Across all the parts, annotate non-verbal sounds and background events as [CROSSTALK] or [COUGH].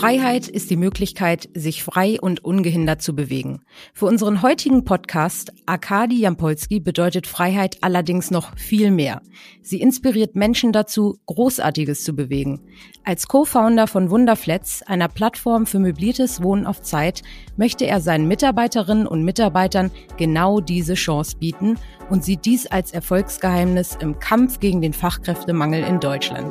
Freiheit ist die Möglichkeit, sich frei und ungehindert zu bewegen. Für unseren heutigen Podcast Arkadi Jampolski bedeutet Freiheit allerdings noch viel mehr. Sie inspiriert Menschen dazu, Großartiges zu bewegen. Als Co-Founder von Wunderflats, einer Plattform für möbliertes Wohnen auf Zeit, möchte er seinen Mitarbeiterinnen und Mitarbeitern genau diese Chance bieten und sieht dies als Erfolgsgeheimnis im Kampf gegen den Fachkräftemangel in Deutschland.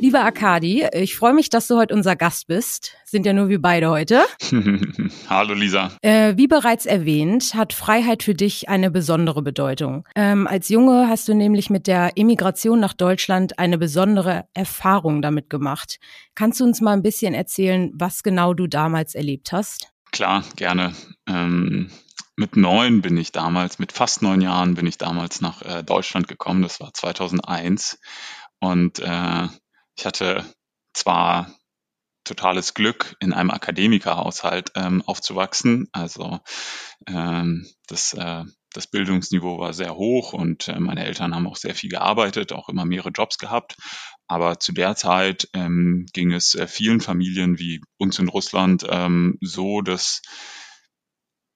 Lieber Akadi, ich freue mich, dass du heute unser Gast bist. Sind ja nur wir beide heute. [LAUGHS] Hallo Lisa. Äh, wie bereits erwähnt, hat Freiheit für dich eine besondere Bedeutung. Ähm, als Junge hast du nämlich mit der Emigration nach Deutschland eine besondere Erfahrung damit gemacht. Kannst du uns mal ein bisschen erzählen, was genau du damals erlebt hast? Klar, gerne. Ähm mit neun bin ich damals, mit fast neun Jahren bin ich damals nach äh, Deutschland gekommen. Das war 2001. Und äh, ich hatte zwar totales Glück, in einem Akademikerhaushalt ähm, aufzuwachsen. Also ähm, das, äh, das Bildungsniveau war sehr hoch und äh, meine Eltern haben auch sehr viel gearbeitet, auch immer mehrere Jobs gehabt. Aber zu der Zeit ähm, ging es äh, vielen Familien wie uns in Russland ähm, so, dass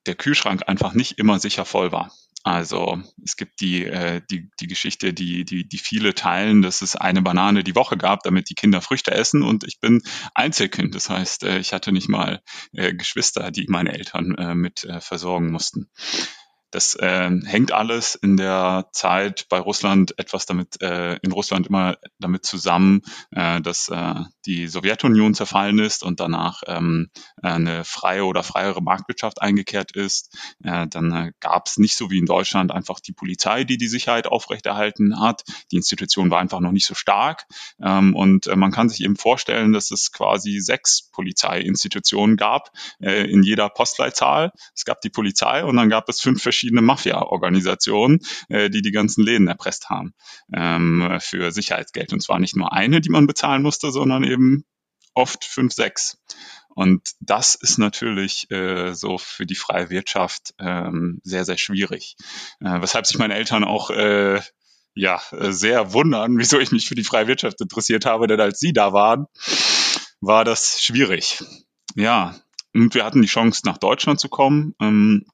der Kühlschrank einfach nicht immer sicher voll war. Also es gibt die, äh, die, die Geschichte, die, die, die viele teilen, dass es eine Banane die Woche gab, damit die Kinder Früchte essen. Und ich bin Einzelkind. Das heißt, äh, ich hatte nicht mal äh, Geschwister, die meine Eltern äh, mit äh, versorgen mussten. Das äh, hängt alles in der Zeit bei Russland etwas damit, äh, in Russland immer damit zusammen, äh, dass äh, die Sowjetunion zerfallen ist und danach ähm, eine freie oder freiere Marktwirtschaft eingekehrt ist. Äh, dann äh, gab es nicht so wie in Deutschland einfach die Polizei, die die Sicherheit aufrechterhalten hat. Die Institution war einfach noch nicht so stark. Ähm, und äh, man kann sich eben vorstellen, dass es quasi sechs Polizeiinstitutionen gab äh, in jeder Postleitzahl. Es gab die Polizei und dann gab es fünf verschiedene verschiedene Mafia-Organisationen, äh, die die ganzen Läden erpresst haben ähm, für Sicherheitsgeld. Und zwar nicht nur eine, die man bezahlen musste, sondern eben oft fünf, sechs. Und das ist natürlich äh, so für die freie Wirtschaft ähm, sehr, sehr schwierig. Äh, weshalb sich meine Eltern auch äh, ja, sehr wundern, wieso ich mich für die freie Wirtschaft interessiert habe, denn als sie da waren, war das schwierig. Ja, und wir hatten die Chance, nach Deutschland zu kommen. Ähm,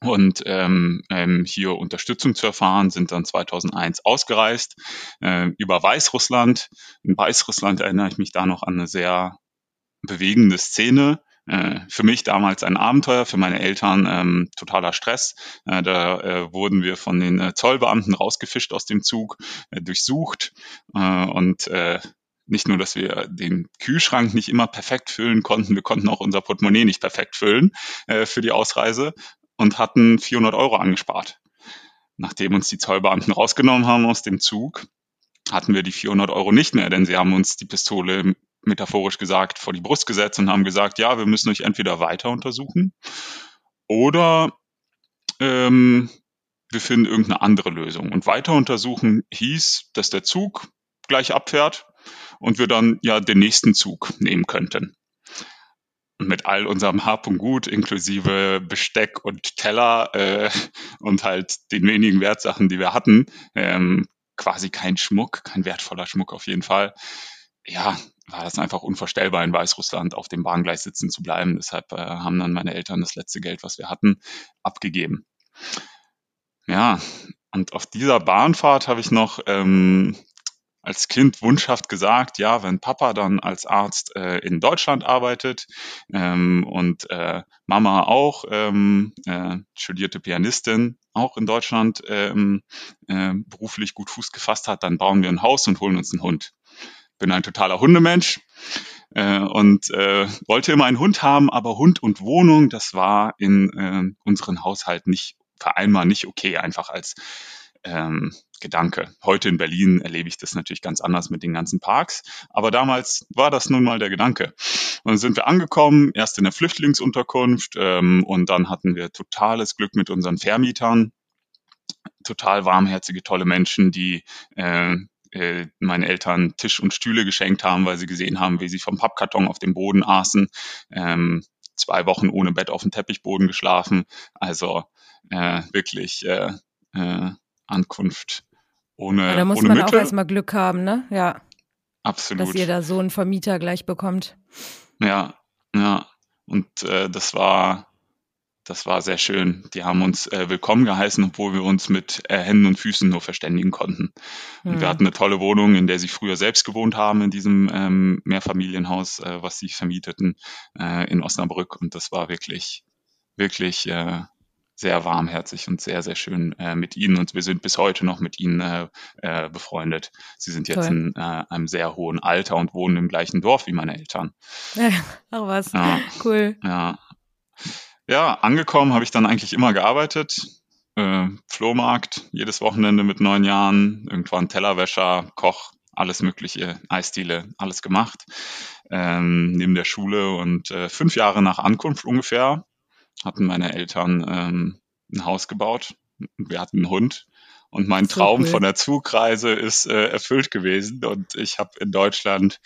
und ähm, ähm, hier Unterstützung zu erfahren, sind dann 2001 ausgereist äh, über Weißrussland. In Weißrussland erinnere ich mich da noch an eine sehr bewegende Szene. Äh, für mich damals ein Abenteuer, für meine Eltern ähm, totaler Stress. Äh, da äh, wurden wir von den äh, Zollbeamten rausgefischt aus dem Zug, äh, durchsucht äh, und äh, nicht nur, dass wir den Kühlschrank nicht immer perfekt füllen konnten, wir konnten auch unser Portemonnaie nicht perfekt füllen äh, für die Ausreise und hatten 400 Euro angespart. Nachdem uns die Zollbeamten rausgenommen haben aus dem Zug, hatten wir die 400 Euro nicht mehr, denn sie haben uns die Pistole metaphorisch gesagt vor die Brust gesetzt und haben gesagt, ja, wir müssen euch entweder weiter untersuchen oder ähm, wir finden irgendeine andere Lösung. Und weiter untersuchen hieß, dass der Zug gleich abfährt und wir dann ja den nächsten Zug nehmen könnten mit all unserem Hab und Gut, inklusive Besteck und Teller äh, und halt den wenigen Wertsachen, die wir hatten, ähm, quasi kein Schmuck, kein wertvoller Schmuck auf jeden Fall. Ja, war das einfach unvorstellbar in Weißrussland auf dem Bahngleis sitzen zu bleiben. Deshalb äh, haben dann meine Eltern das letzte Geld, was wir hatten, abgegeben. Ja, und auf dieser Bahnfahrt habe ich noch ähm, als Kind wunschhaft gesagt, ja, wenn Papa dann als Arzt äh, in Deutschland arbeitet ähm, und äh, Mama auch ähm, äh, studierte Pianistin, auch in Deutschland ähm, äh, beruflich gut Fuß gefasst hat, dann bauen wir ein Haus und holen uns einen Hund. Bin ein totaler Hundemensch äh, und äh, wollte immer einen Hund haben, aber Hund und Wohnung, das war in äh, unseren Haushalt nicht vereinbar, nicht okay, einfach als ähm, Gedanke. Heute in Berlin erlebe ich das natürlich ganz anders mit den ganzen Parks, aber damals war das nun mal der Gedanke. Und dann sind wir angekommen, erst in der Flüchtlingsunterkunft ähm, und dann hatten wir totales Glück mit unseren Vermietern, total warmherzige, tolle Menschen, die äh, äh, meinen Eltern Tisch und Stühle geschenkt haben, weil sie gesehen haben, wie sie vom Pappkarton auf dem Boden aßen. Ähm, zwei Wochen ohne Bett auf dem Teppichboden geschlafen. Also äh, wirklich äh, äh, Ankunft ohne. Ja, da muss ohne man Mittel. auch erstmal Glück haben, ne? Ja. absolut. Dass ihr da so einen Vermieter gleich bekommt. Ja, ja. Und äh, das war das war sehr schön. Die haben uns äh, willkommen geheißen, obwohl wir uns mit äh, Händen und Füßen nur verständigen konnten. Und wir hm. hatten eine tolle Wohnung, in der sie früher selbst gewohnt haben, in diesem ähm, Mehrfamilienhaus, äh, was sie vermieteten äh, in Osnabrück. Und das war wirklich, wirklich äh, sehr warmherzig und sehr, sehr schön äh, mit ihnen. Und wir sind bis heute noch mit ihnen äh, äh, befreundet. Sie sind jetzt Toll. in äh, einem sehr hohen Alter und wohnen im gleichen Dorf wie meine Eltern. [LAUGHS] Ach was, ja, cool. Ja, ja, angekommen habe ich dann eigentlich immer gearbeitet. Äh, Flohmarkt, jedes Wochenende mit neun Jahren, irgendwann Tellerwäscher, Koch, alles mögliche, Eisdiele, alles gemacht. Ähm, neben der Schule und äh, fünf Jahre nach Ankunft ungefähr hatten meine Eltern ähm, ein Haus gebaut. Wir hatten einen Hund und mein so Traum cool. von der Zugreise ist äh, erfüllt gewesen und ich habe in Deutschland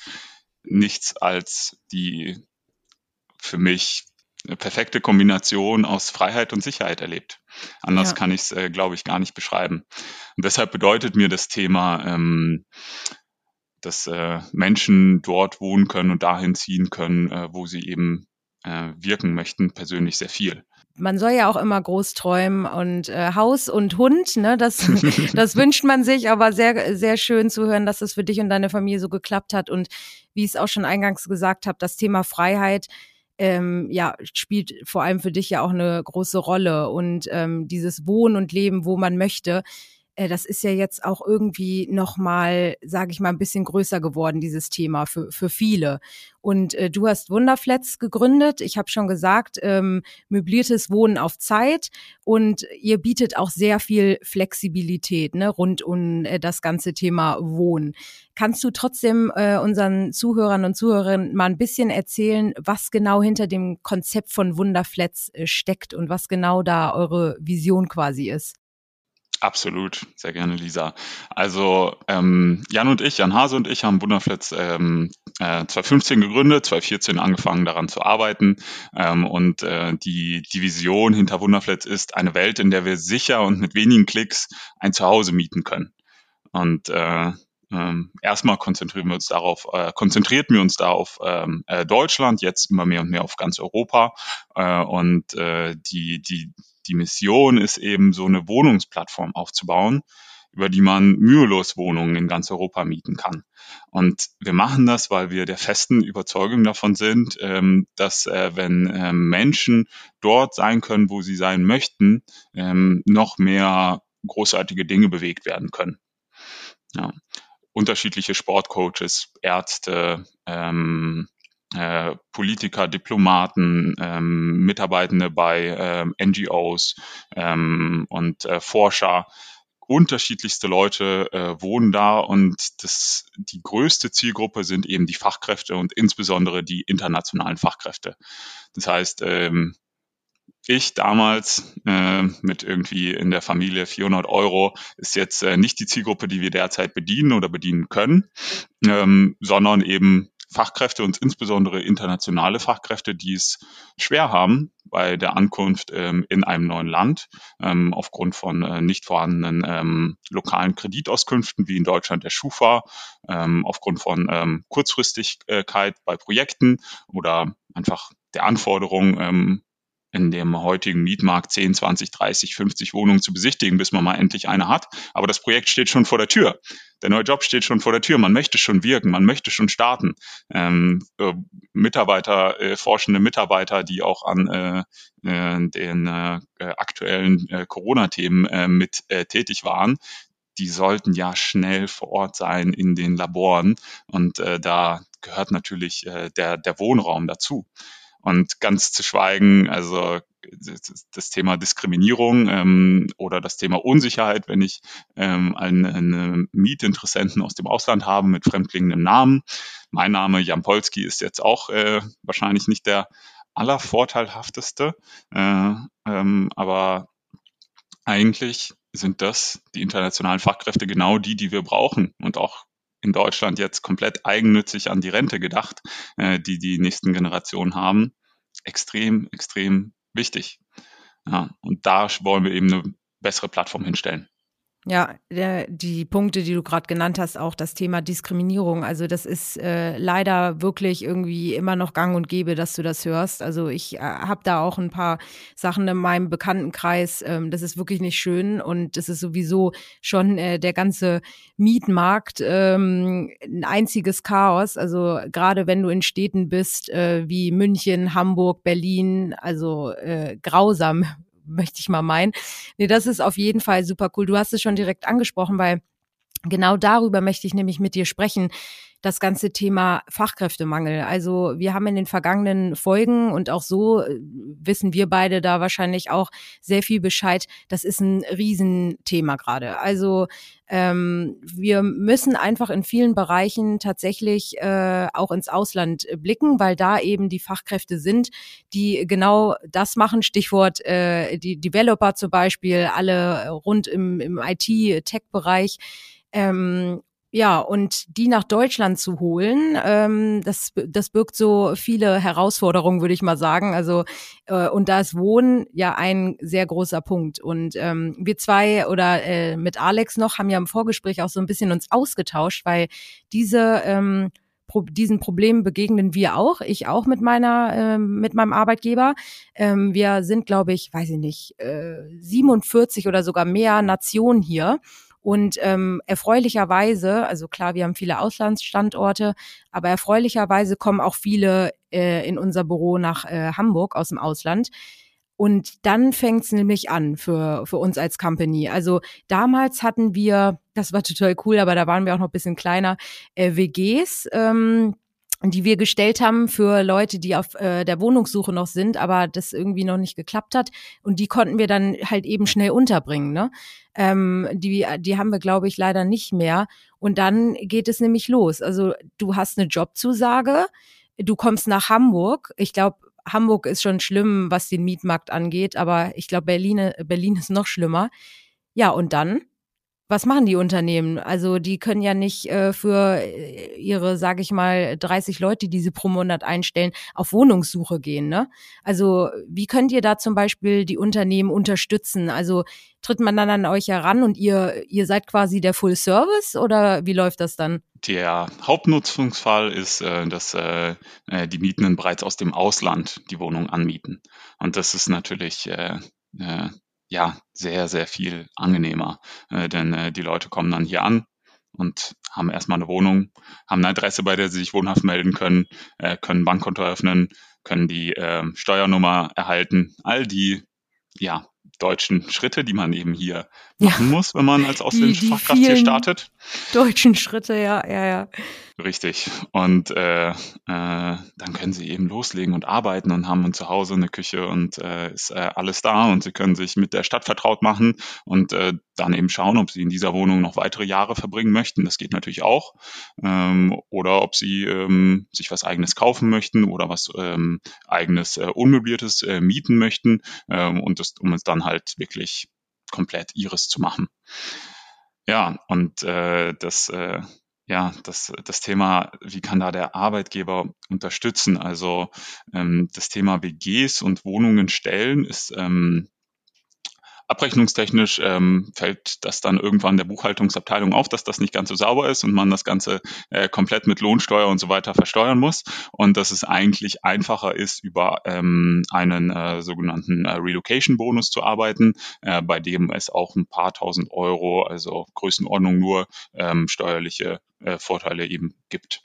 nichts als die für mich eine perfekte Kombination aus Freiheit und Sicherheit erlebt. Anders ja. kann ich es, äh, glaube ich, gar nicht beschreiben. Und deshalb bedeutet mir das Thema, ähm, dass äh, Menschen dort wohnen können und dahin ziehen können, äh, wo sie eben äh, wirken möchten, persönlich sehr viel. Man soll ja auch immer groß träumen und äh, Haus und Hund, ne, das, [LAUGHS] das wünscht man sich, aber sehr, sehr schön zu hören, dass es für dich und deine Familie so geklappt hat und wie ich es auch schon eingangs gesagt habe, das Thema Freiheit ähm, ja, spielt vor allem für dich ja auch eine große Rolle. Und ähm, dieses Wohnen und Leben, wo man möchte, das ist ja jetzt auch irgendwie nochmal, sage ich mal, ein bisschen größer geworden, dieses Thema für, für viele. Und äh, du hast Wunderflats gegründet. Ich habe schon gesagt, ähm, möbliertes Wohnen auf Zeit. Und ihr bietet auch sehr viel Flexibilität ne, rund um äh, das ganze Thema Wohnen. Kannst du trotzdem äh, unseren Zuhörern und Zuhörerinnen mal ein bisschen erzählen, was genau hinter dem Konzept von Wunderflats äh, steckt und was genau da eure Vision quasi ist? Absolut, sehr gerne, Lisa. Also ähm, Jan und ich, Jan Hase und ich haben Wunderflats ähm, äh, 2015 gegründet, 2014 angefangen daran zu arbeiten. Ähm, und äh, die, die Vision hinter Wunderflats ist eine Welt, in der wir sicher und mit wenigen Klicks ein Zuhause mieten können. Und äh, ähm, erstmal konzentrieren wir uns darauf, äh, konzentrierten wir uns da auf ähm, äh, Deutschland, jetzt immer mehr und mehr auf ganz Europa. Äh, und äh, die, die, die Mission ist eben, so eine Wohnungsplattform aufzubauen, über die man mühelos Wohnungen in ganz Europa mieten kann. Und wir machen das, weil wir der festen Überzeugung davon sind, ähm, dass äh, wenn äh, Menschen dort sein können, wo sie sein möchten, ähm, noch mehr großartige Dinge bewegt werden können. Ja. Unterschiedliche Sportcoaches, Ärzte, ähm, äh, Politiker, Diplomaten, ähm, Mitarbeitende bei ähm, NGOs ähm, und äh, Forscher. Unterschiedlichste Leute äh, wohnen da und das, die größte Zielgruppe sind eben die Fachkräfte und insbesondere die internationalen Fachkräfte. Das heißt, ähm, ich damals äh, mit irgendwie in der Familie 400 Euro ist jetzt äh, nicht die Zielgruppe, die wir derzeit bedienen oder bedienen können, ähm, sondern eben Fachkräfte und insbesondere internationale Fachkräfte, die es schwer haben bei der Ankunft ähm, in einem neuen Land ähm, aufgrund von äh, nicht vorhandenen ähm, lokalen Kreditauskünften wie in Deutschland der Schufa, ähm, aufgrund von ähm, Kurzfristigkeit bei Projekten oder einfach der Anforderung, ähm, in dem heutigen Mietmarkt 10, 20, 30, 50 Wohnungen zu besichtigen, bis man mal endlich eine hat. Aber das Projekt steht schon vor der Tür. Der neue Job steht schon vor der Tür. Man möchte schon wirken, man möchte schon starten. Ähm, äh, Mitarbeiter, äh, forschende Mitarbeiter, die auch an äh, äh den äh, aktuellen äh, Corona-Themen äh, mit äh, tätig waren, die sollten ja schnell vor Ort sein in den Laboren. Und äh, da gehört natürlich äh, der, der Wohnraum dazu. Und ganz zu schweigen, also das Thema Diskriminierung ähm, oder das Thema Unsicherheit, wenn ich ähm, einen, einen Mietinteressenten aus dem Ausland habe mit fremdklingendem Namen. Mein Name Jan Polski ist jetzt auch äh, wahrscheinlich nicht der allervorteilhafteste, äh, ähm, aber eigentlich sind das die internationalen Fachkräfte genau die, die wir brauchen und auch in Deutschland jetzt komplett eigennützig an die Rente gedacht, äh, die die nächsten Generationen haben, extrem, extrem wichtig. Ja, und da wollen wir eben eine bessere Plattform hinstellen. Ja, der, die Punkte, die du gerade genannt hast, auch das Thema Diskriminierung. Also das ist äh, leider wirklich irgendwie immer noch gang und gäbe, dass du das hörst. Also ich äh, habe da auch ein paar Sachen in meinem Bekanntenkreis. Ähm, das ist wirklich nicht schön und das ist sowieso schon äh, der ganze Mietmarkt ähm, ein einziges Chaos. Also gerade wenn du in Städten bist äh, wie München, Hamburg, Berlin, also äh, grausam möchte ich mal meinen. Nee, das ist auf jeden Fall super cool. Du hast es schon direkt angesprochen, weil genau darüber möchte ich nämlich mit dir sprechen das ganze Thema Fachkräftemangel. Also wir haben in den vergangenen Folgen und auch so äh, wissen wir beide da wahrscheinlich auch sehr viel Bescheid. Das ist ein Riesenthema gerade. Also ähm, wir müssen einfach in vielen Bereichen tatsächlich äh, auch ins Ausland blicken, weil da eben die Fachkräfte sind, die genau das machen. Stichwort äh, die Developer zum Beispiel, alle rund im, im IT-Tech-Bereich. Ähm, ja, und die nach Deutschland zu holen, ähm, das, das birgt so viele Herausforderungen, würde ich mal sagen. Also, äh, und da ist Wohnen ja ein sehr großer Punkt. Und ähm, wir zwei oder äh, mit Alex noch haben ja im Vorgespräch auch so ein bisschen uns ausgetauscht, weil diese ähm, Pro diesen Problemen begegnen wir auch. Ich auch mit meiner, äh, mit meinem Arbeitgeber. Ähm, wir sind, glaube ich, weiß ich nicht, äh, 47 oder sogar mehr Nationen hier. Und ähm, erfreulicherweise, also klar, wir haben viele Auslandsstandorte, aber erfreulicherweise kommen auch viele äh, in unser Büro nach äh, Hamburg aus dem Ausland. Und dann fängt's nämlich an für, für uns als Company. Also damals hatten wir, das war total cool, aber da waren wir auch noch bisschen kleiner, äh, WGs. Ähm, die wir gestellt haben für Leute, die auf äh, der Wohnungssuche noch sind, aber das irgendwie noch nicht geklappt hat. Und die konnten wir dann halt eben schnell unterbringen. Ne? Ähm, die, die haben wir, glaube ich, leider nicht mehr. Und dann geht es nämlich los. Also du hast eine Jobzusage, du kommst nach Hamburg. Ich glaube, Hamburg ist schon schlimm, was den Mietmarkt angeht, aber ich glaube, Berlin, Berlin ist noch schlimmer. Ja, und dann was machen die Unternehmen? Also die können ja nicht äh, für äh, ihre, sage ich mal, 30 Leute, die sie pro Monat einstellen, auf Wohnungssuche gehen. Ne? Also wie könnt ihr da zum Beispiel die Unternehmen unterstützen? Also tritt man dann an euch heran und ihr, ihr seid quasi der Full Service oder wie läuft das dann? Der Hauptnutzungsfall ist, äh, dass äh, die Mietenden bereits aus dem Ausland die Wohnung anmieten. Und das ist natürlich ja, sehr, sehr viel angenehmer. Äh, denn äh, die Leute kommen dann hier an und haben erstmal eine Wohnung, haben eine Adresse, bei der sie sich wohnhaft melden können, äh, können ein Bankkonto eröffnen, können die äh, Steuernummer erhalten. All die ja, deutschen Schritte, die man eben hier machen ja. muss, wenn man als ausländische Fachkraft hier startet. Deutschen Schritte, ja, ja, ja. Richtig. Und äh, äh, dann können sie eben loslegen und arbeiten und haben zu Hause eine Küche und äh, ist äh, alles da und sie können sich mit der Stadt vertraut machen und äh, dann eben schauen, ob sie in dieser Wohnung noch weitere Jahre verbringen möchten. Das geht natürlich auch. Ähm, oder ob sie ähm, sich was eigenes kaufen möchten oder was ähm, eigenes äh, unmöbliertes äh, mieten möchten ähm, und das, um es dann halt wirklich komplett ihres zu machen. Ja, und äh, das äh, ja, das, das Thema, wie kann da der Arbeitgeber unterstützen? Also ähm, das Thema WGs und Wohnungen stellen ist ähm, Abrechnungstechnisch ähm, fällt das dann irgendwann der Buchhaltungsabteilung auf, dass das nicht ganz so sauber ist und man das Ganze äh, komplett mit Lohnsteuer und so weiter versteuern muss und dass es eigentlich einfacher ist, über ähm, einen äh, sogenannten äh, Relocation-Bonus zu arbeiten, äh, bei dem es auch ein paar tausend Euro, also Größenordnung nur ähm, steuerliche äh, Vorteile eben gibt.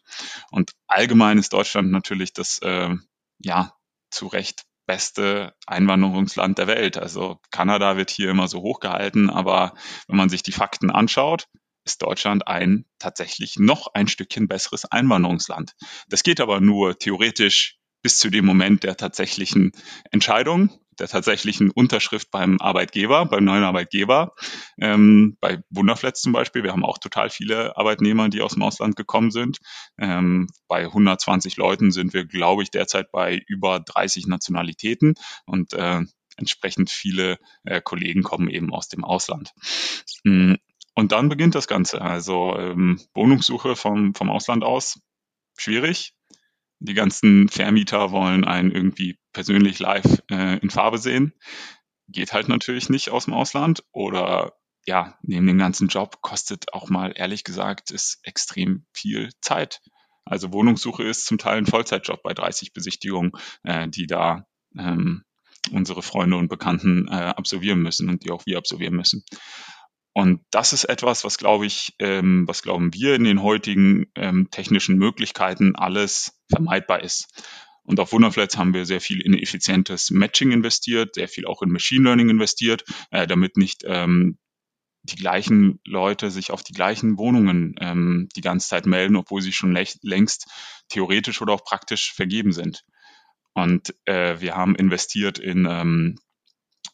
Und allgemein ist Deutschland natürlich das äh, ja zu Recht beste Einwanderungsland der Welt. Also Kanada wird hier immer so hochgehalten, aber wenn man sich die Fakten anschaut, ist Deutschland ein tatsächlich noch ein Stückchen besseres Einwanderungsland. Das geht aber nur theoretisch bis zu dem Moment der tatsächlichen Entscheidung der tatsächlichen Unterschrift beim Arbeitgeber, beim neuen Arbeitgeber. Ähm, bei Wunderflats zum Beispiel, wir haben auch total viele Arbeitnehmer, die aus dem Ausland gekommen sind. Ähm, bei 120 Leuten sind wir, glaube ich, derzeit bei über 30 Nationalitäten und äh, entsprechend viele äh, Kollegen kommen eben aus dem Ausland. Mm, und dann beginnt das Ganze. Also ähm, Wohnungssuche vom, vom Ausland aus, schwierig die ganzen Vermieter wollen einen irgendwie persönlich live äh, in Farbe sehen. Geht halt natürlich nicht aus dem Ausland. Oder ja, neben dem ganzen Job kostet auch mal ehrlich gesagt es extrem viel Zeit. Also Wohnungssuche ist zum Teil ein Vollzeitjob bei 30 Besichtigungen, äh, die da ähm, unsere Freunde und Bekannten äh, absolvieren müssen und die auch wir absolvieren müssen. Und das ist etwas, was glaube ich, ähm, was glauben wir in den heutigen ähm, technischen Möglichkeiten alles vermeidbar ist. Und auf Wunderflats haben wir sehr viel in effizientes Matching investiert, sehr viel auch in Machine Learning investiert, äh, damit nicht ähm, die gleichen Leute sich auf die gleichen Wohnungen ähm, die ganze Zeit melden, obwohl sie schon längst theoretisch oder auch praktisch vergeben sind. Und äh, wir haben investiert in ähm,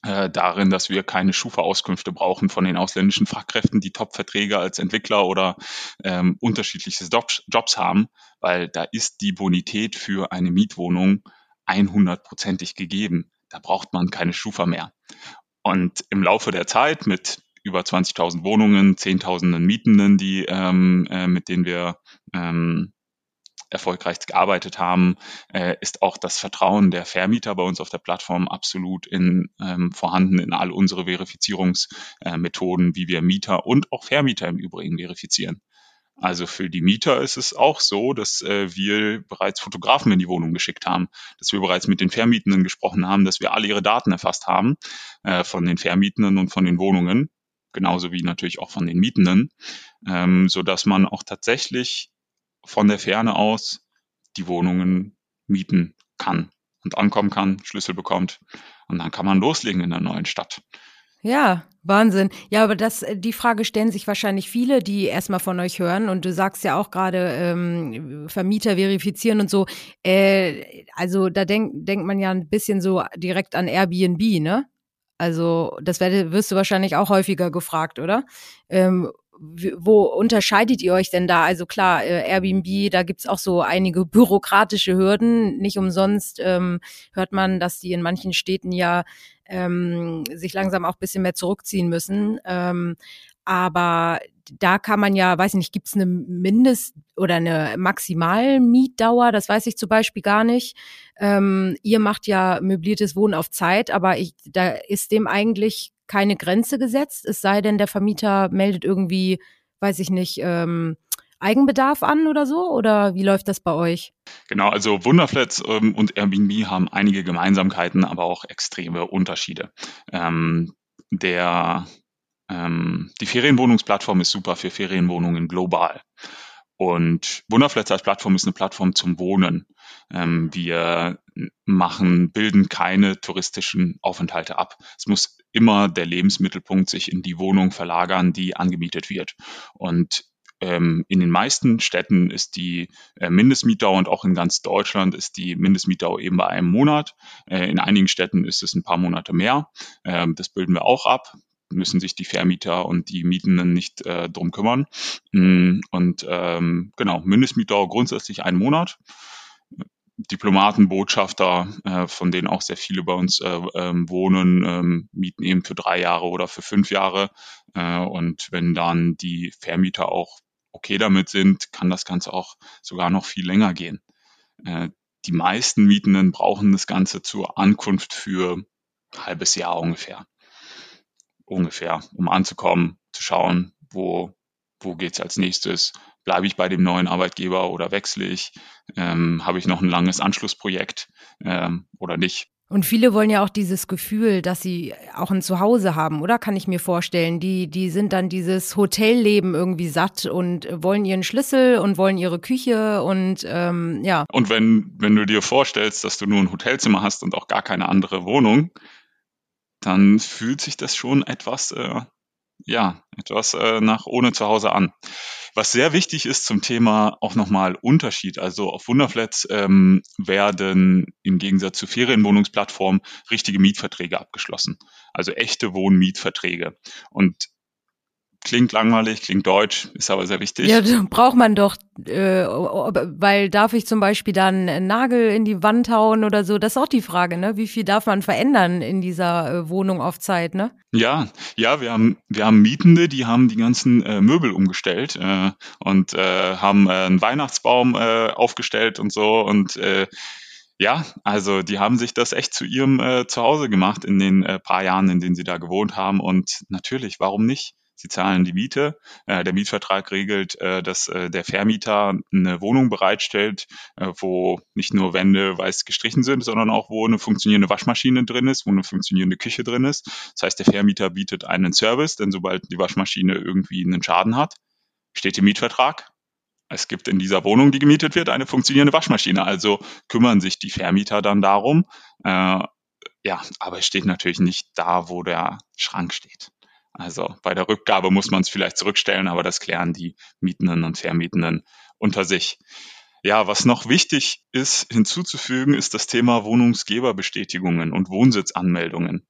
äh, darin, dass wir keine Schufa-Auskünfte brauchen von den ausländischen Fachkräften, die Top-Verträge als Entwickler oder ähm, unterschiedlichste Jobs haben, weil da ist die Bonität für eine Mietwohnung 100%ig gegeben. Da braucht man keine Schufa mehr. Und im Laufe der Zeit mit über 20.000 Wohnungen, Zehntausenden Mietenden, die ähm, äh, mit denen wir ähm, erfolgreich gearbeitet haben, äh, ist auch das Vertrauen der Vermieter bei uns auf der Plattform absolut in, ähm, vorhanden in all unsere Verifizierungsmethoden, äh, wie wir Mieter und auch Vermieter im Übrigen verifizieren. Also für die Mieter ist es auch so, dass äh, wir bereits Fotografen in die Wohnung geschickt haben, dass wir bereits mit den Vermietenden gesprochen haben, dass wir alle ihre Daten erfasst haben äh, von den Vermietenden und von den Wohnungen genauso wie natürlich auch von den Mietenden, ähm, so dass man auch tatsächlich von der Ferne aus die Wohnungen mieten kann und ankommen kann, Schlüssel bekommt und dann kann man loslegen in der neuen Stadt. Ja, Wahnsinn. Ja, aber das, äh, die Frage stellen sich wahrscheinlich viele, die erstmal von euch hören. Und du sagst ja auch gerade, ähm, Vermieter verifizieren und so. Äh, also da denk, denkt man ja ein bisschen so direkt an Airbnb, ne? Also das werd, wirst du wahrscheinlich auch häufiger gefragt, oder? Ähm, wo unterscheidet ihr euch denn da? Also klar, äh, Airbnb, da gibt's auch so einige bürokratische Hürden. Nicht umsonst ähm, hört man, dass die in manchen Städten ja ähm, sich langsam auch bisschen mehr zurückziehen müssen. Ähm, aber da kann man ja, weiß ich nicht, gibt es eine Mindest- oder eine Maximalmietdauer? Das weiß ich zum Beispiel gar nicht. Ähm, ihr macht ja möbliertes Wohnen auf Zeit, aber ich, da ist dem eigentlich keine Grenze gesetzt, es sei denn, der Vermieter meldet irgendwie, weiß ich nicht, ähm, Eigenbedarf an oder so? Oder wie läuft das bei euch? Genau, also Wunderflats ähm, und Airbnb haben einige Gemeinsamkeiten, aber auch extreme Unterschiede. Ähm, der ähm, die Ferienwohnungsplattform ist super für Ferienwohnungen global. Und Wunderflats als Plattform ist eine Plattform zum Wohnen. Ähm, wir machen, bilden keine touristischen Aufenthalte ab. Es muss immer der Lebensmittelpunkt sich in die Wohnung verlagern, die angemietet wird. Und ähm, in den meisten Städten ist die äh, Mindestmietdauer und auch in ganz Deutschland ist die Mindestmietdauer eben bei einem Monat. Äh, in einigen Städten ist es ein paar Monate mehr. Ähm, das bilden wir auch ab müssen sich die Vermieter und die Mietenden nicht äh, drum kümmern. Mm, und ähm, genau, Mindestmietdauer grundsätzlich einen Monat. Diplomaten, Botschafter, äh, von denen auch sehr viele bei uns äh, ähm, wohnen, ähm, mieten eben für drei Jahre oder für fünf Jahre. Äh, und wenn dann die Vermieter auch okay damit sind, kann das Ganze auch sogar noch viel länger gehen. Äh, die meisten Mietenden brauchen das Ganze zur Ankunft für ein halbes Jahr ungefähr ungefähr, um anzukommen, zu schauen, wo, wo geht's als nächstes, bleibe ich bei dem neuen Arbeitgeber oder wechsle ich, ähm, habe ich noch ein langes Anschlussprojekt ähm, oder nicht. Und viele wollen ja auch dieses Gefühl, dass sie auch ein Zuhause haben, oder kann ich mir vorstellen? Die, die sind dann dieses Hotelleben irgendwie satt und wollen ihren Schlüssel und wollen ihre Küche und ähm, ja. Und wenn, wenn du dir vorstellst, dass du nur ein Hotelzimmer hast und auch gar keine andere Wohnung, dann fühlt sich das schon etwas, äh, ja, etwas äh, nach ohne Zuhause an. Was sehr wichtig ist zum Thema auch nochmal Unterschied. Also auf Wunderflats ähm, werden im Gegensatz zu Ferienwohnungsplattformen richtige Mietverträge abgeschlossen. Also echte Wohnmietverträge. Und Klingt langweilig, klingt deutsch, ist aber sehr wichtig. Ja, braucht man doch, äh, weil darf ich zum Beispiel dann einen Nagel in die Wand hauen oder so? Das ist auch die Frage, ne? Wie viel darf man verändern in dieser äh, Wohnung auf Zeit, ne? Ja, ja, wir haben, wir haben Mietende, die haben die ganzen äh, Möbel umgestellt äh, und äh, haben äh, einen Weihnachtsbaum äh, aufgestellt und so und äh, ja, also die haben sich das echt zu ihrem äh, Zuhause gemacht in den äh, paar Jahren, in denen sie da gewohnt haben. Und natürlich, warum nicht? Sie zahlen die Miete. Äh, der Mietvertrag regelt, äh, dass äh, der Vermieter eine Wohnung bereitstellt, äh, wo nicht nur Wände weiß gestrichen sind, sondern auch wo eine funktionierende Waschmaschine drin ist, wo eine funktionierende Küche drin ist. Das heißt, der Vermieter bietet einen Service, denn sobald die Waschmaschine irgendwie einen Schaden hat, steht im Mietvertrag. Es gibt in dieser Wohnung, die gemietet wird, eine funktionierende Waschmaschine. Also kümmern sich die Vermieter dann darum. Äh, ja, aber es steht natürlich nicht da, wo der Schrank steht. Also bei der Rückgabe muss man es vielleicht zurückstellen, aber das klären die Mietenden und Vermietenden unter sich. Ja, was noch wichtig ist hinzuzufügen, ist das Thema Wohnungsgeberbestätigungen und Wohnsitzanmeldungen.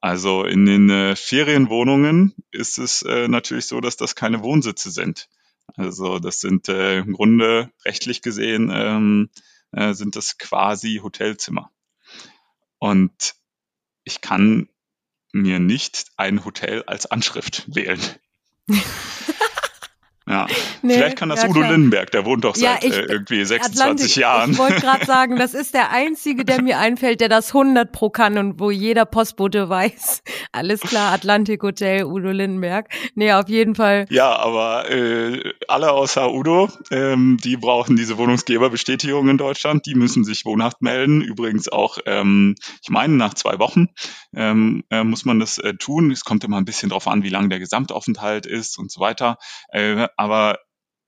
Also in den äh, Ferienwohnungen ist es äh, natürlich so, dass das keine Wohnsitze sind. Also das sind äh, im Grunde rechtlich gesehen ähm, äh, sind das quasi Hotelzimmer. Und ich kann mir nicht ein Hotel als Anschrift wählen. [LAUGHS] Ja, [LAUGHS] nee, vielleicht kann das ja, Udo klar. Lindenberg, der wohnt doch seit ja, ich, äh, irgendwie 26 Atlantik, Jahren. Ich wollte gerade [LAUGHS] sagen, das ist der einzige, der mir einfällt, der das 100 pro kann und wo jeder Postbote weiß, [LAUGHS] alles klar, Atlantik Hotel, Udo Lindenberg. Nee, auf jeden Fall. Ja, aber äh, alle außer Udo, ähm, die brauchen diese Wohnungsgeberbestätigung in Deutschland, die müssen sich wohnhaft melden. Übrigens auch, ähm, ich meine, nach zwei Wochen ähm, äh, muss man das äh, tun. Es kommt immer ein bisschen drauf an, wie lang der Gesamtaufenthalt ist und so weiter. Äh, aber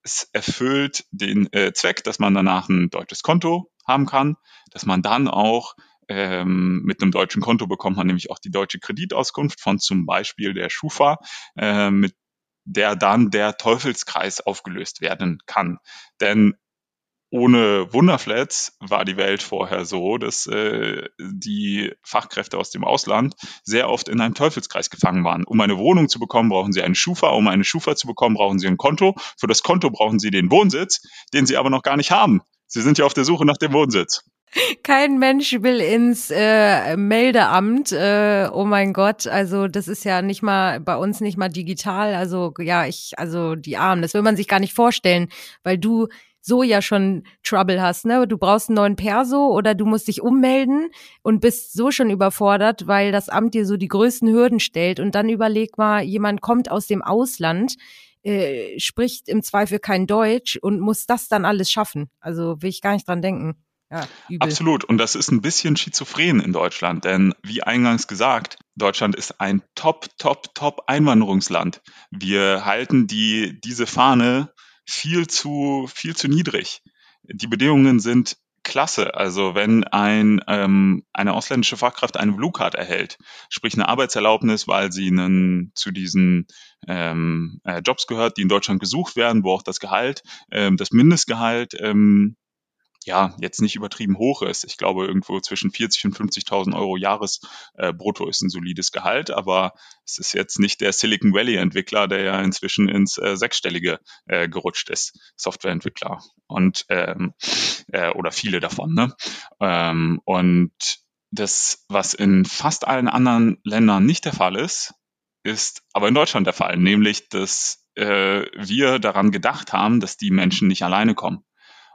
es erfüllt den äh, Zweck, dass man danach ein deutsches Konto haben kann, dass man dann auch ähm, mit einem deutschen Konto bekommt man nämlich auch die deutsche Kreditauskunft von zum Beispiel der Schufa, äh, mit der dann der Teufelskreis aufgelöst werden kann. Denn ohne Wunderflats war die Welt vorher so, dass äh, die Fachkräfte aus dem Ausland sehr oft in einem Teufelskreis gefangen waren. Um eine Wohnung zu bekommen, brauchen sie einen Schufa. Um eine Schufa zu bekommen, brauchen sie ein Konto. Für das Konto brauchen sie den Wohnsitz, den sie aber noch gar nicht haben. Sie sind ja auf der Suche nach dem Wohnsitz. Kein Mensch will ins äh, Meldeamt. Äh, oh mein Gott, also das ist ja nicht mal bei uns nicht mal digital. Also ja, ich, also die Armen, das will man sich gar nicht vorstellen, weil du so ja schon Trouble hast, ne? Du brauchst einen neuen Perso oder du musst dich ummelden und bist so schon überfordert, weil das Amt dir so die größten Hürden stellt. Und dann überleg mal, jemand kommt aus dem Ausland, äh, spricht im Zweifel kein Deutsch und muss das dann alles schaffen. Also will ich gar nicht dran denken. Ja, Absolut. Und das ist ein bisschen schizophren in Deutschland, denn wie eingangs gesagt, Deutschland ist ein top, top, top Einwanderungsland. Wir halten die, diese Fahne viel zu, viel zu niedrig. Die Bedingungen sind klasse. Also wenn ein, ähm, eine ausländische Fachkraft eine Blue Card erhält, sprich eine Arbeitserlaubnis, weil sie einen, zu diesen ähm, äh, Jobs gehört, die in Deutschland gesucht werden, wo auch das Gehalt, ähm, das Mindestgehalt ähm, ja, jetzt nicht übertrieben hoch ist. Ich glaube, irgendwo zwischen 40 und 50.000 Euro Jahresbrutto äh, ist ein solides Gehalt, aber es ist jetzt nicht der Silicon Valley Entwickler, der ja inzwischen ins äh, Sechsstellige äh, gerutscht ist, Softwareentwickler und ähm, äh, oder viele davon. Ne? Ähm, und das, was in fast allen anderen Ländern nicht der Fall ist, ist aber in Deutschland der Fall, nämlich dass äh, wir daran gedacht haben, dass die Menschen nicht alleine kommen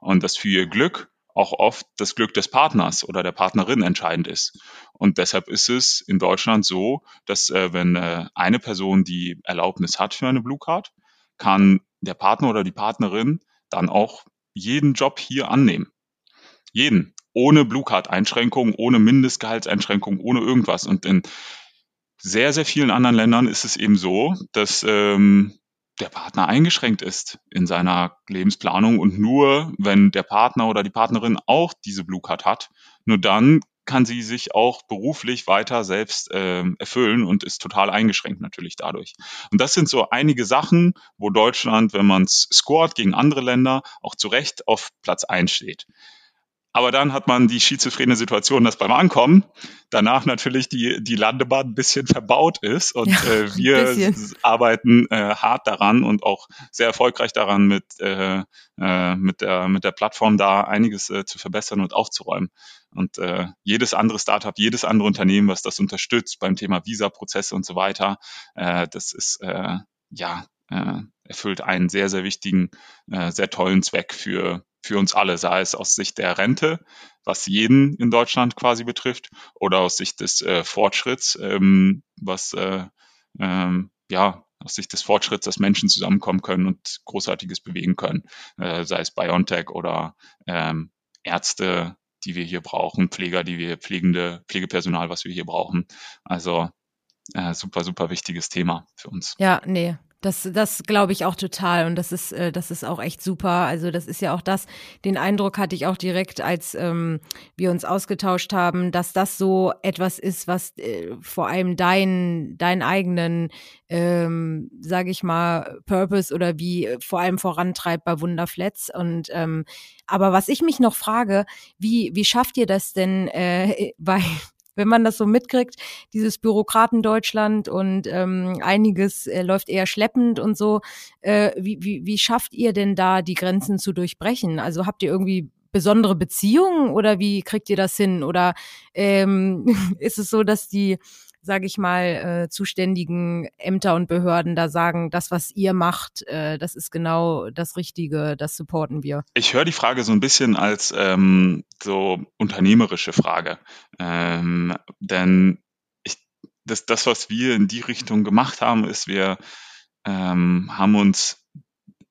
und dass für ihr Glück auch oft das Glück des Partners oder der Partnerin entscheidend ist. Und deshalb ist es in Deutschland so, dass äh, wenn äh, eine Person die Erlaubnis hat für eine Blue Card, kann der Partner oder die Partnerin dann auch jeden Job hier annehmen. Jeden. Ohne Blue Card Einschränkungen, ohne Mindestgehaltseinschränkungen, ohne irgendwas. Und in sehr, sehr vielen anderen Ländern ist es eben so, dass ähm, der Partner eingeschränkt ist in seiner Lebensplanung und nur wenn der Partner oder die Partnerin auch diese Blue Card hat, nur dann kann sie sich auch beruflich weiter selbst äh, erfüllen und ist total eingeschränkt natürlich dadurch. Und das sind so einige Sachen, wo Deutschland, wenn man es scoret gegen andere Länder, auch zu Recht auf Platz 1 steht. Aber dann hat man die schizophrene Situation, dass beim Ankommen danach natürlich die, die Landebahn ein bisschen verbaut ist. Und ja, äh, wir arbeiten äh, hart daran und auch sehr erfolgreich daran, mit, äh, äh, mit, der, mit der Plattform da einiges äh, zu verbessern und aufzuräumen. Und äh, jedes andere Startup, jedes andere Unternehmen, was das unterstützt beim Thema Visa-Prozesse und so weiter, äh, das ist äh, ja äh, erfüllt einen sehr, sehr wichtigen, äh, sehr tollen Zweck für für uns alle, sei es aus Sicht der Rente, was jeden in Deutschland quasi betrifft, oder aus Sicht des äh, Fortschritts, ähm, was äh, ähm, ja aus Sicht des Fortschritts, dass Menschen zusammenkommen können und Großartiges bewegen können, äh, sei es BioNTech oder ähm, Ärzte, die wir hier brauchen, Pfleger, die wir pflegende Pflegepersonal, was wir hier brauchen. Also äh, super, super wichtiges Thema für uns. Ja, nee, das, das glaube ich auch total und das ist, äh, das ist auch echt super. Also das ist ja auch das, den Eindruck hatte ich auch direkt, als ähm, wir uns ausgetauscht haben, dass das so etwas ist, was äh, vor allem deinen, deinen eigenen, ähm, sage ich mal, Purpose oder wie äh, vor allem vorantreibt bei Wunderflats. Und ähm, aber was ich mich noch frage, wie wie schafft ihr das denn äh, [LAUGHS] bei wenn man das so mitkriegt, dieses Bürokratendeutschland und ähm, einiges äh, läuft eher schleppend und so. Äh, wie, wie, wie schafft ihr denn da die Grenzen zu durchbrechen? Also habt ihr irgendwie besondere Beziehungen oder wie kriegt ihr das hin? Oder ähm, [LAUGHS] ist es so, dass die sage ich mal, äh, zuständigen Ämter und Behörden da sagen, das, was ihr macht, äh, das ist genau das Richtige, das supporten wir? Ich höre die Frage so ein bisschen als ähm, so unternehmerische Frage. Ähm, denn ich, das, das, was wir in die Richtung gemacht haben, ist, wir ähm, haben uns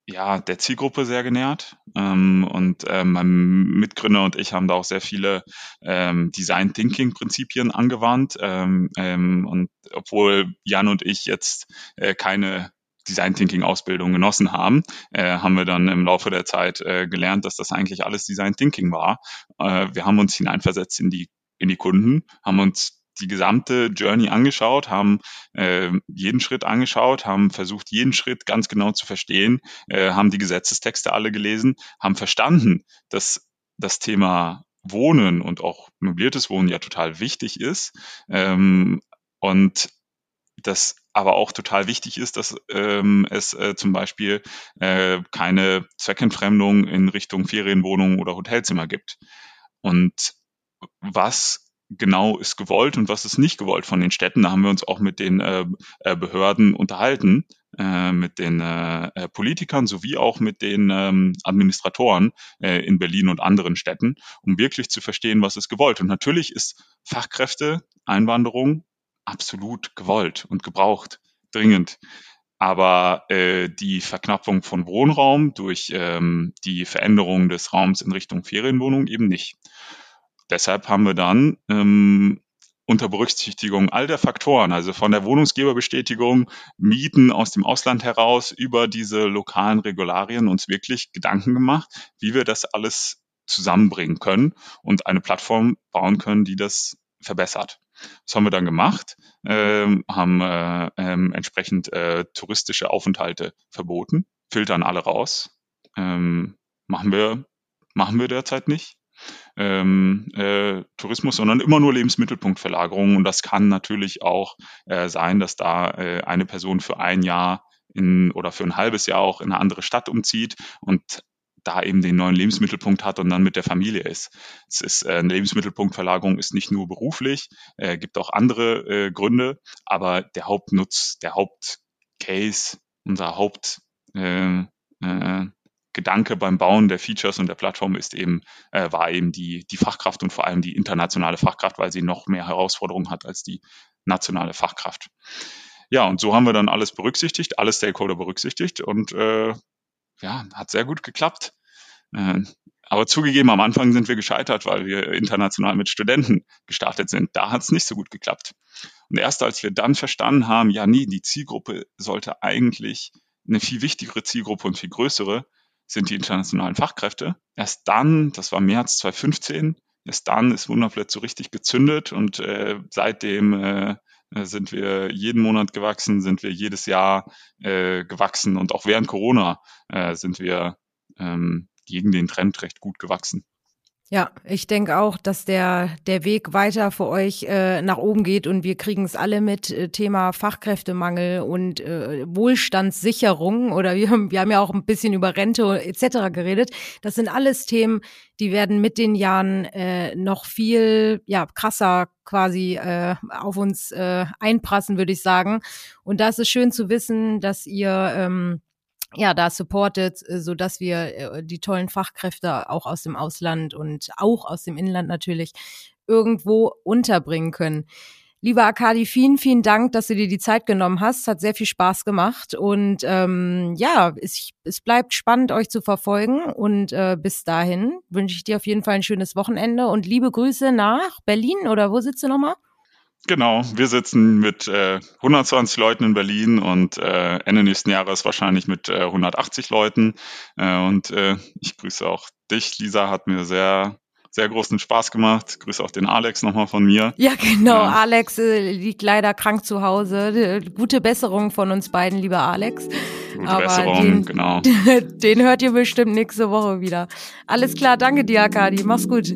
ja, der Zielgruppe sehr genährt. Ähm, und ähm, mein Mitgründer und ich haben da auch sehr viele ähm, Design Thinking Prinzipien angewandt. Ähm, ähm, und obwohl Jan und ich jetzt äh, keine Design Thinking Ausbildung genossen haben, äh, haben wir dann im Laufe der Zeit äh, gelernt, dass das eigentlich alles Design Thinking war. Äh, wir haben uns hineinversetzt in die in die Kunden, haben uns die gesamte Journey angeschaut, haben äh, jeden Schritt angeschaut, haben versucht, jeden Schritt ganz genau zu verstehen, äh, haben die Gesetzestexte alle gelesen, haben verstanden, dass das Thema Wohnen und auch möbliertes Wohnen ja total wichtig ist ähm, und das aber auch total wichtig ist, dass ähm, es äh, zum Beispiel äh, keine Zweckentfremdung in Richtung Ferienwohnungen oder Hotelzimmer gibt. Und was genau ist gewollt und was ist nicht gewollt von den Städten. Da haben wir uns auch mit den äh, äh Behörden unterhalten, äh, mit den äh, äh, Politikern sowie auch mit den ähm, Administratoren äh, in Berlin und anderen Städten, um wirklich zu verstehen, was ist gewollt. Und natürlich ist Fachkräfte, Einwanderung absolut gewollt und gebraucht, dringend. Aber äh, die Verknappung von Wohnraum durch ähm, die Veränderung des Raums in Richtung Ferienwohnung eben nicht deshalb haben wir dann ähm, unter Berücksichtigung all der Faktoren, also von der Wohnungsgeberbestätigung, Mieten aus dem Ausland heraus über diese lokalen Regularien uns wirklich Gedanken gemacht, wie wir das alles zusammenbringen können und eine Plattform bauen können, die das verbessert. Das haben wir dann gemacht, ähm, haben äh, ähm, entsprechend äh, touristische Aufenthalte verboten, filtern alle raus. Ähm, machen wir machen wir derzeit nicht ähm, äh, Tourismus, sondern immer nur Lebensmittelpunktverlagerungen. Und das kann natürlich auch äh, sein, dass da äh, eine Person für ein Jahr in, oder für ein halbes Jahr auch in eine andere Stadt umzieht und da eben den neuen Lebensmittelpunkt hat und dann mit der Familie ist. Es ist äh, eine Lebensmittelpunktverlagerung ist nicht nur beruflich, äh, gibt auch andere äh, Gründe, aber der Hauptnutz, der Hauptcase, unser Haupt äh, äh, Gedanke beim Bauen der Features und der Plattform ist eben, äh, war eben die, die Fachkraft und vor allem die internationale Fachkraft, weil sie noch mehr Herausforderungen hat als die nationale Fachkraft. Ja, und so haben wir dann alles berücksichtigt, alle Stakeholder berücksichtigt und äh, ja, hat sehr gut geklappt. Äh, aber zugegeben, am Anfang sind wir gescheitert, weil wir international mit Studenten gestartet sind. Da hat es nicht so gut geklappt. Und erst als wir dann verstanden haben, ja, nee, die Zielgruppe sollte eigentlich eine viel wichtigere Zielgruppe und viel größere sind die internationalen Fachkräfte. Erst dann, das war März 2015, erst dann ist Wunderflat so richtig gezündet und äh, seitdem äh, sind wir jeden Monat gewachsen, sind wir jedes Jahr äh, gewachsen und auch während Corona äh, sind wir ähm, gegen den Trend recht gut gewachsen. Ja, ich denke auch, dass der, der Weg weiter für euch äh, nach oben geht und wir kriegen es alle mit äh, Thema Fachkräftemangel und äh, Wohlstandssicherung oder wir, wir haben ja auch ein bisschen über Rente etc. geredet. Das sind alles Themen, die werden mit den Jahren äh, noch viel ja, krasser quasi äh, auf uns äh, einprassen, würde ich sagen. Und da ist es schön zu wissen, dass ihr ähm, ja, da supportet, äh, so dass wir äh, die tollen Fachkräfte auch aus dem Ausland und auch aus dem Inland natürlich irgendwo unterbringen können. Lieber Akadi, vielen, vielen Dank, dass du dir die Zeit genommen hast. Hat sehr viel Spaß gemacht. Und ähm, ja, es, es bleibt spannend, euch zu verfolgen. Und äh, bis dahin wünsche ich dir auf jeden Fall ein schönes Wochenende und liebe Grüße nach Berlin oder wo sitzt du nochmal? Genau, wir sitzen mit äh, 120 Leuten in Berlin und äh, Ende nächsten Jahres wahrscheinlich mit äh, 180 Leuten. Äh, und äh, ich grüße auch dich, Lisa, hat mir sehr sehr großen Spaß gemacht. Grüße auch den Alex nochmal von mir. Ja, genau. Ja. Alex äh, liegt leider krank zu Hause. Gute Besserung von uns beiden, lieber Alex. Gute Aber Besserung, den, genau. [LAUGHS] Den hört ihr bestimmt nächste Woche wieder. Alles klar, danke dir, Akadi. Mach's gut.